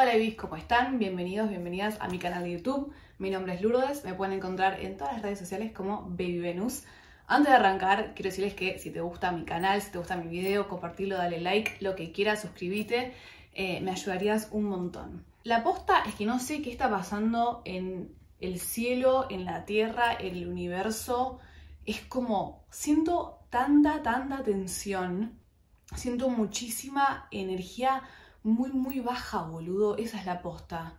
Hola Ibis, ¿cómo están? Bienvenidos, bienvenidas a mi canal de YouTube. Mi nombre es Lourdes, me pueden encontrar en todas las redes sociales como Baby Venus. Antes de arrancar, quiero decirles que si te gusta mi canal, si te gusta mi video, compartirlo, dale like, lo que quieras, suscríbete, eh, me ayudarías un montón. La posta es que no sé qué está pasando en el cielo, en la tierra, en el universo. Es como, siento tanta, tanta tensión, siento muchísima energía muy, muy baja, boludo. Esa es la posta.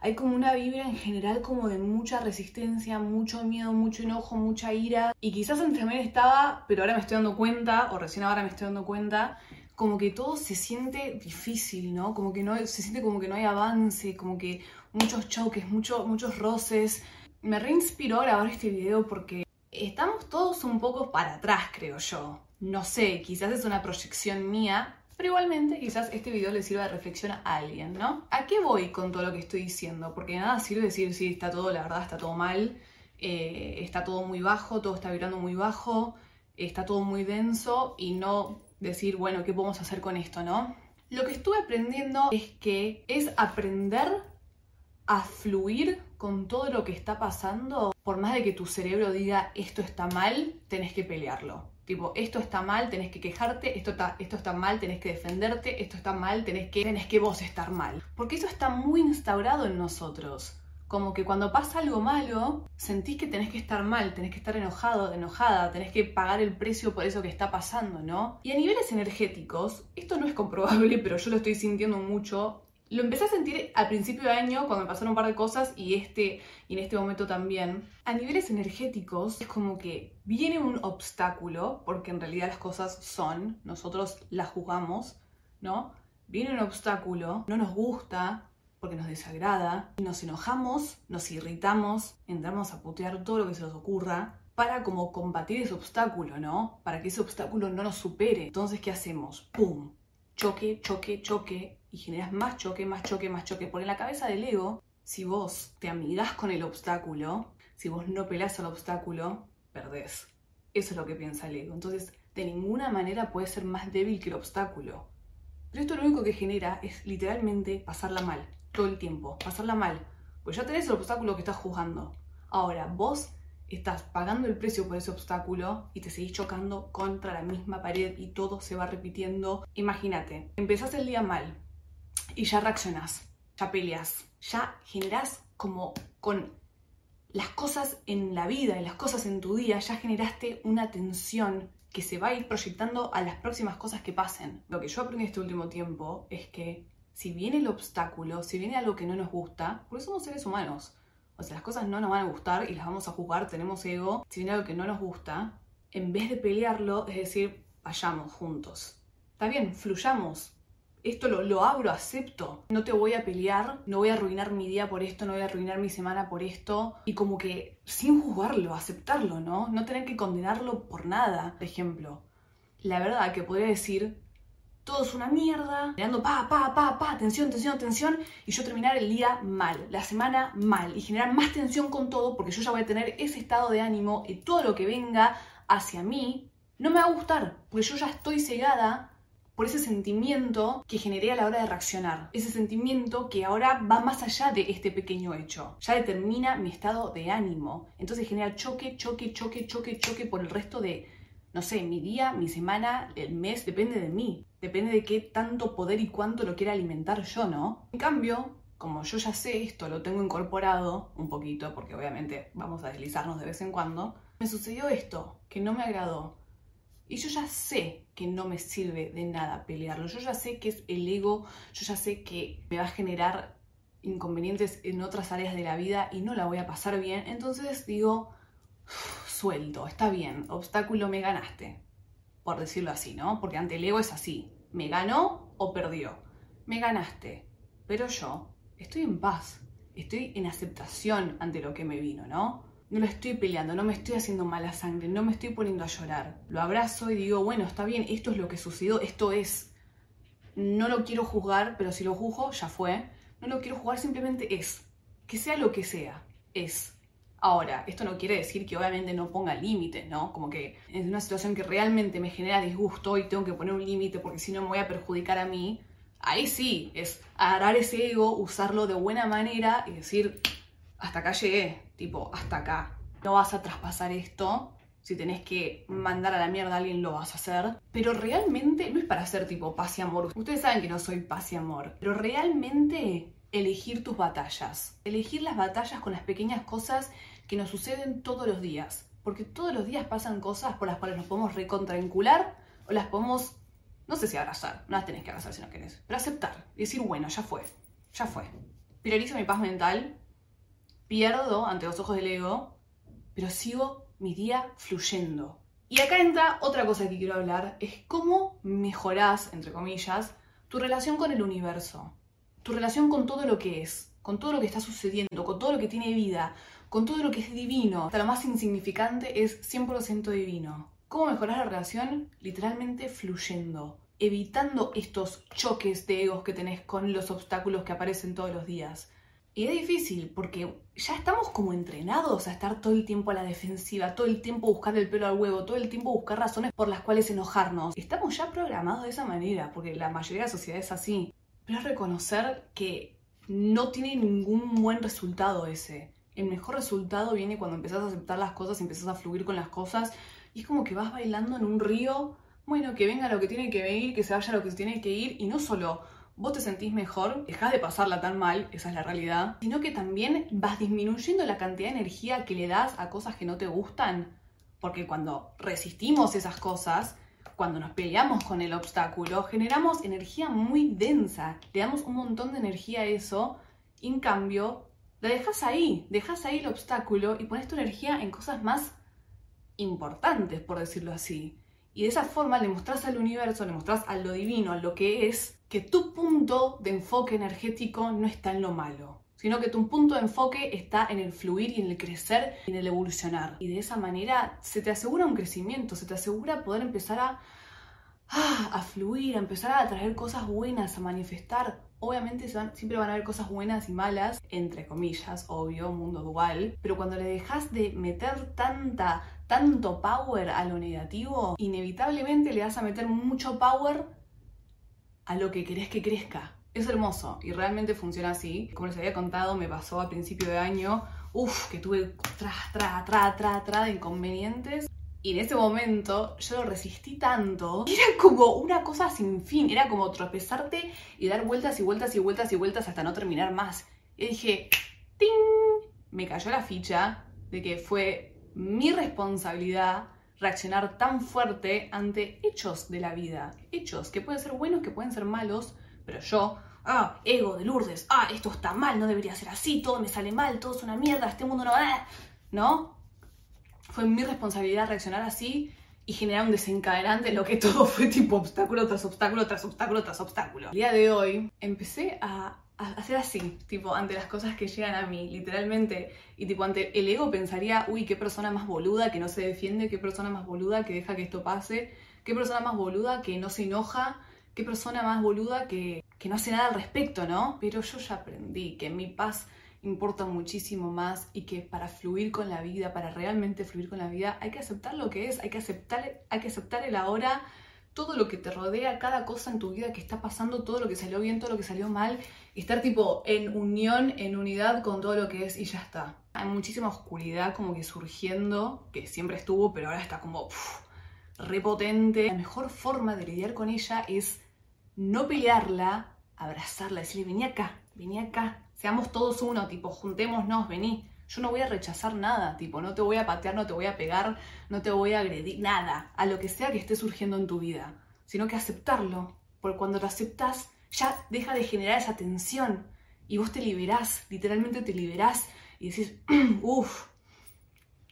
Hay como una vibra en general como de mucha resistencia, mucho miedo, mucho enojo, mucha ira. Y quizás antes también estaba, pero ahora me estoy dando cuenta, o recién ahora me estoy dando cuenta, como que todo se siente difícil, ¿no? Como que no se siente como que no hay avance, como que muchos choques, mucho, muchos roces. Me reinspiró a grabar este video porque estamos todos un poco para atrás, creo yo. No sé, quizás es una proyección mía, pero igualmente quizás este video le sirva de reflexión a alguien, ¿no? ¿A qué voy con todo lo que estoy diciendo? Porque nada sirve decir, sí, está todo, la verdad, está todo mal, eh, está todo muy bajo, todo está vibrando muy bajo, está todo muy denso y no decir, bueno, ¿qué podemos hacer con esto, no? Lo que estuve aprendiendo es que es aprender a fluir con todo lo que está pasando, por más de que tu cerebro diga esto está mal, tenés que pelearlo. Tipo, esto está mal, tenés que quejarte, esto está, esto mal, tenés que defenderte, esto está mal, tenés que, tenés que vos estar mal. Porque eso está muy instaurado en nosotros. Como que cuando pasa algo malo, sentís que tenés que estar mal, tenés que estar enojado, enojada, tenés que pagar el precio por eso que está pasando, ¿no? Y a niveles energéticos, esto no es comprobable, pero yo lo estoy sintiendo mucho lo empecé a sentir al principio de año cuando me pasaron un par de cosas y, este, y en este momento también. A niveles energéticos es como que viene un obstáculo, porque en realidad las cosas son, nosotros las jugamos, ¿no? Viene un obstáculo, no nos gusta, porque nos desagrada, nos enojamos, nos irritamos, entramos a putear todo lo que se nos ocurra, para como combatir ese obstáculo, ¿no? Para que ese obstáculo no nos supere. Entonces, ¿qué hacemos? ¡Pum! Choque, choque, choque, y generas más choque, más choque, más choque. Porque en la cabeza del ego, si vos te amigas con el obstáculo, si vos no pelás al obstáculo, perdés. Eso es lo que piensa el ego. Entonces, de ninguna manera puede ser más débil que el obstáculo. Pero esto lo único que genera es literalmente pasarla mal, todo el tiempo, pasarla mal. Pues ya tenés el obstáculo que estás juzgando. Ahora, vos estás pagando el precio por ese obstáculo y te seguís chocando contra la misma pared y todo se va repitiendo. Imagínate, empezás el día mal, y ya reaccionás, ya peleas, ya generás como con las cosas en la vida, y las cosas en tu día, ya generaste una tensión que se va a ir proyectando a las próximas cosas que pasen. Lo que yo aprendí este último tiempo es que si viene el obstáculo, si viene algo que no nos gusta, porque somos seres humanos, o sea, las cosas no nos van a gustar y las vamos a jugar, tenemos ego, si viene algo que no nos gusta, en vez de pelearlo, es decir, vayamos juntos. Está bien, fluyamos, esto lo, lo, abro, acepto. No te voy a pelear, no voy a arruinar mi día por esto, no voy a arruinar mi semana por esto. Y como que sin juzgarlo, aceptarlo, ¿no? No tener que condenarlo por nada, por ejemplo. La verdad que podría decir, todo es una mierda, mirando pa, pa, pa, pa, tensión, tensión, tensión, y yo terminar el día mal, la semana mal, y generar más tensión con todo porque yo ya voy a tener ese estado de ánimo y todo lo que venga hacia mí no me va a gustar, porque yo ya estoy cegada por ese sentimiento que generé a la hora de reaccionar. Ese sentimiento que ahora va más allá de este pequeño hecho. Ya determina mi estado de ánimo. Entonces genera choque, choque, choque, choque, choque por el resto de, no sé, mi día, mi semana, el mes, depende de mí. Depende de qué tanto poder y cuánto lo quiera alimentar yo, ¿no? En cambio, como yo ya sé esto, lo tengo incorporado un poquito, porque obviamente vamos a deslizarnos de vez en cuando, me sucedió esto, que no me agradó y yo ya sé que no me sirve de nada pelearlo. Yo ya sé que es el ego, yo ya sé que me va a generar inconvenientes en otras áreas de la vida y no la voy a pasar bien. Entonces digo, suelto, está bien, obstáculo me ganaste, por decirlo así, ¿no? Porque ante el ego es así, me ganó o perdió. Me ganaste, pero yo estoy en paz, estoy en aceptación ante lo que me vino, ¿no? No lo estoy peleando, no me estoy haciendo mala sangre, no me estoy poniendo a llorar. Lo abrazo y digo, bueno, está bien, esto es lo que sucedió, esto es. No lo quiero juzgar, pero si lo juzgo, ya fue. No lo quiero jugar, simplemente es. Que sea lo que sea, es. Ahora, esto no quiere decir que obviamente no ponga límites, ¿no? Como que en una situación que realmente me genera disgusto y tengo que poner un límite porque si no me voy a perjudicar a mí, ahí sí, es agarrar ese ego, usarlo de buena manera y decir, hasta acá llegué, tipo, hasta acá. No vas a traspasar esto, si tenés que mandar a la mierda a alguien lo vas a hacer, pero realmente no es para ser tipo paz y amor. Ustedes saben que no soy paz y amor, pero realmente elegir tus batallas, elegir las batallas con las pequeñas cosas que nos suceden todos los días, porque todos los días pasan cosas por las cuales nos podemos recontravincular o las podemos no sé si abrazar, no las tenés que abrazar si no querés, pero aceptar y decir, bueno, ya fue, ya fue. Priorizo mi paz mental, pierdo ante los ojos del ego, pero sigo mi día fluyendo. Y acá entra otra cosa que quiero hablar, es cómo mejorás, entre comillas, tu relación con el universo, tu relación con todo lo que es, con todo lo que está sucediendo, con todo lo que tiene vida, con todo lo que es divino. Hasta lo más insignificante es 100% divino. ¿Cómo mejorar la relación? Literalmente fluyendo, evitando estos choques de egos que tenés con los obstáculos que aparecen todos los días. Y es difícil porque ya estamos como entrenados a estar todo el tiempo a la defensiva, todo el tiempo buscar el pelo al huevo, todo el tiempo buscar razones por las cuales enojarnos. Estamos ya programados de esa manera porque la mayoría de la sociedad es así. Pero es reconocer que no tiene ningún buen resultado ese. El mejor resultado viene cuando empezás a aceptar las cosas, empezás a fluir con las cosas y es como que vas bailando en un río, bueno, que venga lo que tiene que venir, que se vaya lo que tiene que ir, y no solo vos te sentís mejor, dejás de pasarla tan mal, esa es la realidad, sino que también vas disminuyendo la cantidad de energía que le das a cosas que no te gustan. Porque cuando resistimos esas cosas, cuando nos peleamos con el obstáculo, generamos energía muy densa, le damos un montón de energía a eso, y en cambio, la dejas ahí, dejas ahí el obstáculo y pones tu energía en cosas más importantes, por decirlo así. Y de esa forma le mostrás al universo, le mostrás a lo divino, a lo que es, que tu punto de enfoque energético no está en lo malo, sino que tu punto de enfoque está en el fluir y en el crecer y en el evolucionar. Y de esa manera se te asegura un crecimiento, se te asegura poder empezar a, ah, a fluir, a empezar a atraer cosas buenas, a manifestar. Obviamente siempre van a haber cosas buenas y malas, entre comillas, obvio, mundo dual, pero cuando le dejas de meter tanta tanto power a lo negativo, inevitablemente le vas a meter mucho power a lo que querés que crezca. Es hermoso y realmente funciona así. Como les había contado, me pasó a principio de año, uff, que tuve tra, tra, tra, tra, tra de inconvenientes. Y en ese momento yo lo resistí tanto. Era como una cosa sin fin. Era como tropezarte y dar vueltas y vueltas y vueltas y vueltas hasta no terminar más. Y dije, ¡ting! Me cayó la ficha de que fue mi responsabilidad reaccionar tan fuerte ante hechos de la vida. Hechos que pueden ser buenos, que pueden ser malos, pero yo, ah, ego de Lourdes, ah, esto está mal, no debería ser así, todo me sale mal, todo es una mierda, este mundo no va. ¿No? Fue mi responsabilidad reaccionar así y generar un desencadenante en lo que todo fue tipo obstáculo tras obstáculo tras obstáculo tras obstáculo. El día de hoy empecé a hacer así, tipo, ante las cosas que llegan a mí, literalmente. Y tipo, ante el ego pensaría, uy, qué persona más boluda que no se defiende, qué persona más boluda que deja que esto pase, qué persona más boluda que no se enoja, qué persona más boluda que, que no hace nada al respecto, ¿no? Pero yo ya aprendí que mi paz importa muchísimo más y que para fluir con la vida, para realmente fluir con la vida, hay que aceptar lo que es, hay que aceptar, hay que aceptar el ahora todo lo que te rodea, cada cosa en tu vida que está pasando, todo lo que salió bien, todo lo que salió mal, estar tipo en unión, en unidad con todo lo que es y ya está. Hay muchísima oscuridad como que surgiendo, que siempre estuvo, pero ahora está como repotente. La mejor forma de lidiar con ella es no pelearla, abrazarla, decirle, vení acá, vení acá, seamos todos uno, tipo, juntémonos, vení. Yo no voy a rechazar nada, tipo, no te voy a patear, no te voy a pegar, no te voy a agredir, nada, a lo que sea que esté surgiendo en tu vida, sino que aceptarlo, porque cuando lo aceptas ya deja de generar esa tensión y vos te liberás, literalmente te liberás y decís, uff,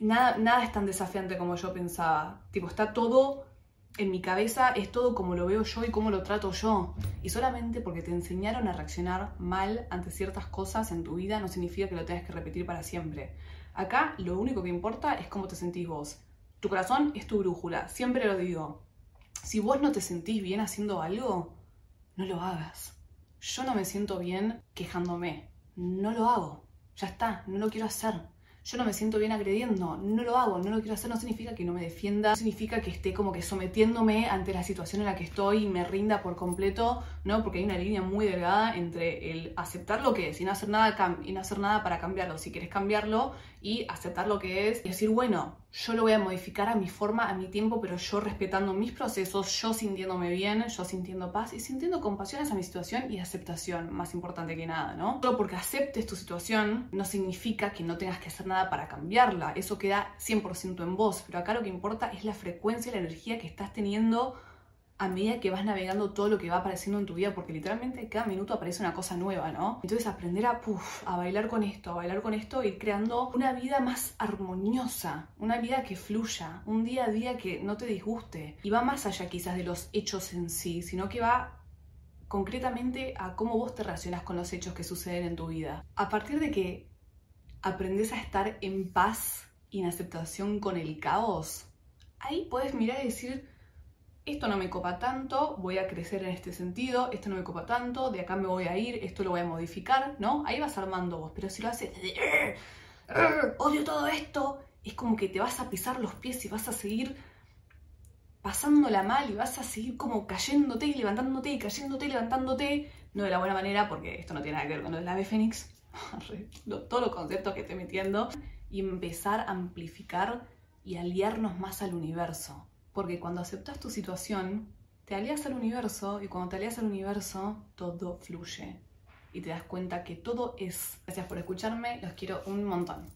nada, nada es tan desafiante como yo pensaba, tipo, está todo en mi cabeza es todo como lo veo yo y cómo lo trato yo. Y solamente porque te enseñaron a reaccionar mal ante ciertas cosas en tu vida no significa que lo tengas que repetir para siempre. Acá lo único que importa es cómo te sentís vos. Tu corazón es tu brújula, siempre lo digo. Si vos no te sentís bien haciendo algo, no lo hagas. Yo no me siento bien quejándome. No lo hago. Ya está, no lo quiero hacer. Yo no me siento bien agrediendo, no lo hago, no lo quiero hacer, no significa que no me defienda, no significa que esté como que sometiéndome ante la situación en la que estoy y me rinda por completo, ¿no? Porque hay una línea muy delgada entre el aceptar lo que es y no hacer nada, y no hacer nada para cambiarlo, si quieres cambiarlo, y aceptar lo que es y decir, bueno, yo lo voy a modificar a mi forma, a mi tiempo, pero yo respetando mis procesos, yo sintiéndome bien, yo sintiendo paz y sintiendo compasión hacia mi situación y aceptación, más importante que nada, ¿no? Solo porque aceptes tu situación no significa que no tengas que hacer nada para cambiarla, eso queda 100% en vos, pero acá lo que importa es la frecuencia y la energía que estás teniendo a medida que vas navegando todo lo que va apareciendo en tu vida, porque literalmente cada minuto aparece una cosa nueva, ¿no? Entonces aprender a, a bailar con esto, a bailar con esto, ir creando una vida más armoniosa, una vida que fluya, un día a día que no te disguste. Y va más allá quizás de los hechos en sí, sino que va concretamente a cómo vos te relacionas con los hechos que suceden en tu vida. A partir de que aprendes a estar en paz y en aceptación con el caos, ahí puedes mirar y decir, esto no me copa tanto, voy a crecer en este sentido, esto no me copa tanto, de acá me voy a ir, esto lo voy a modificar, ¿no? Ahí vas armando vos, pero si lo haces odio todo esto, es como que te vas a pisar los pies y vas a seguir pasándola mal y vas a seguir como cayéndote y levantándote y cayéndote y levantándote, no de la buena manera, porque esto no tiene nada que ver con lo la ave fénix, todos los conceptos que estoy metiendo, y empezar a amplificar y aliarnos más al universo porque cuando aceptas tu situación, te alías al universo y cuando te alías al universo, todo fluye. Y te das cuenta que todo es. Gracias por escucharme, los quiero un montón.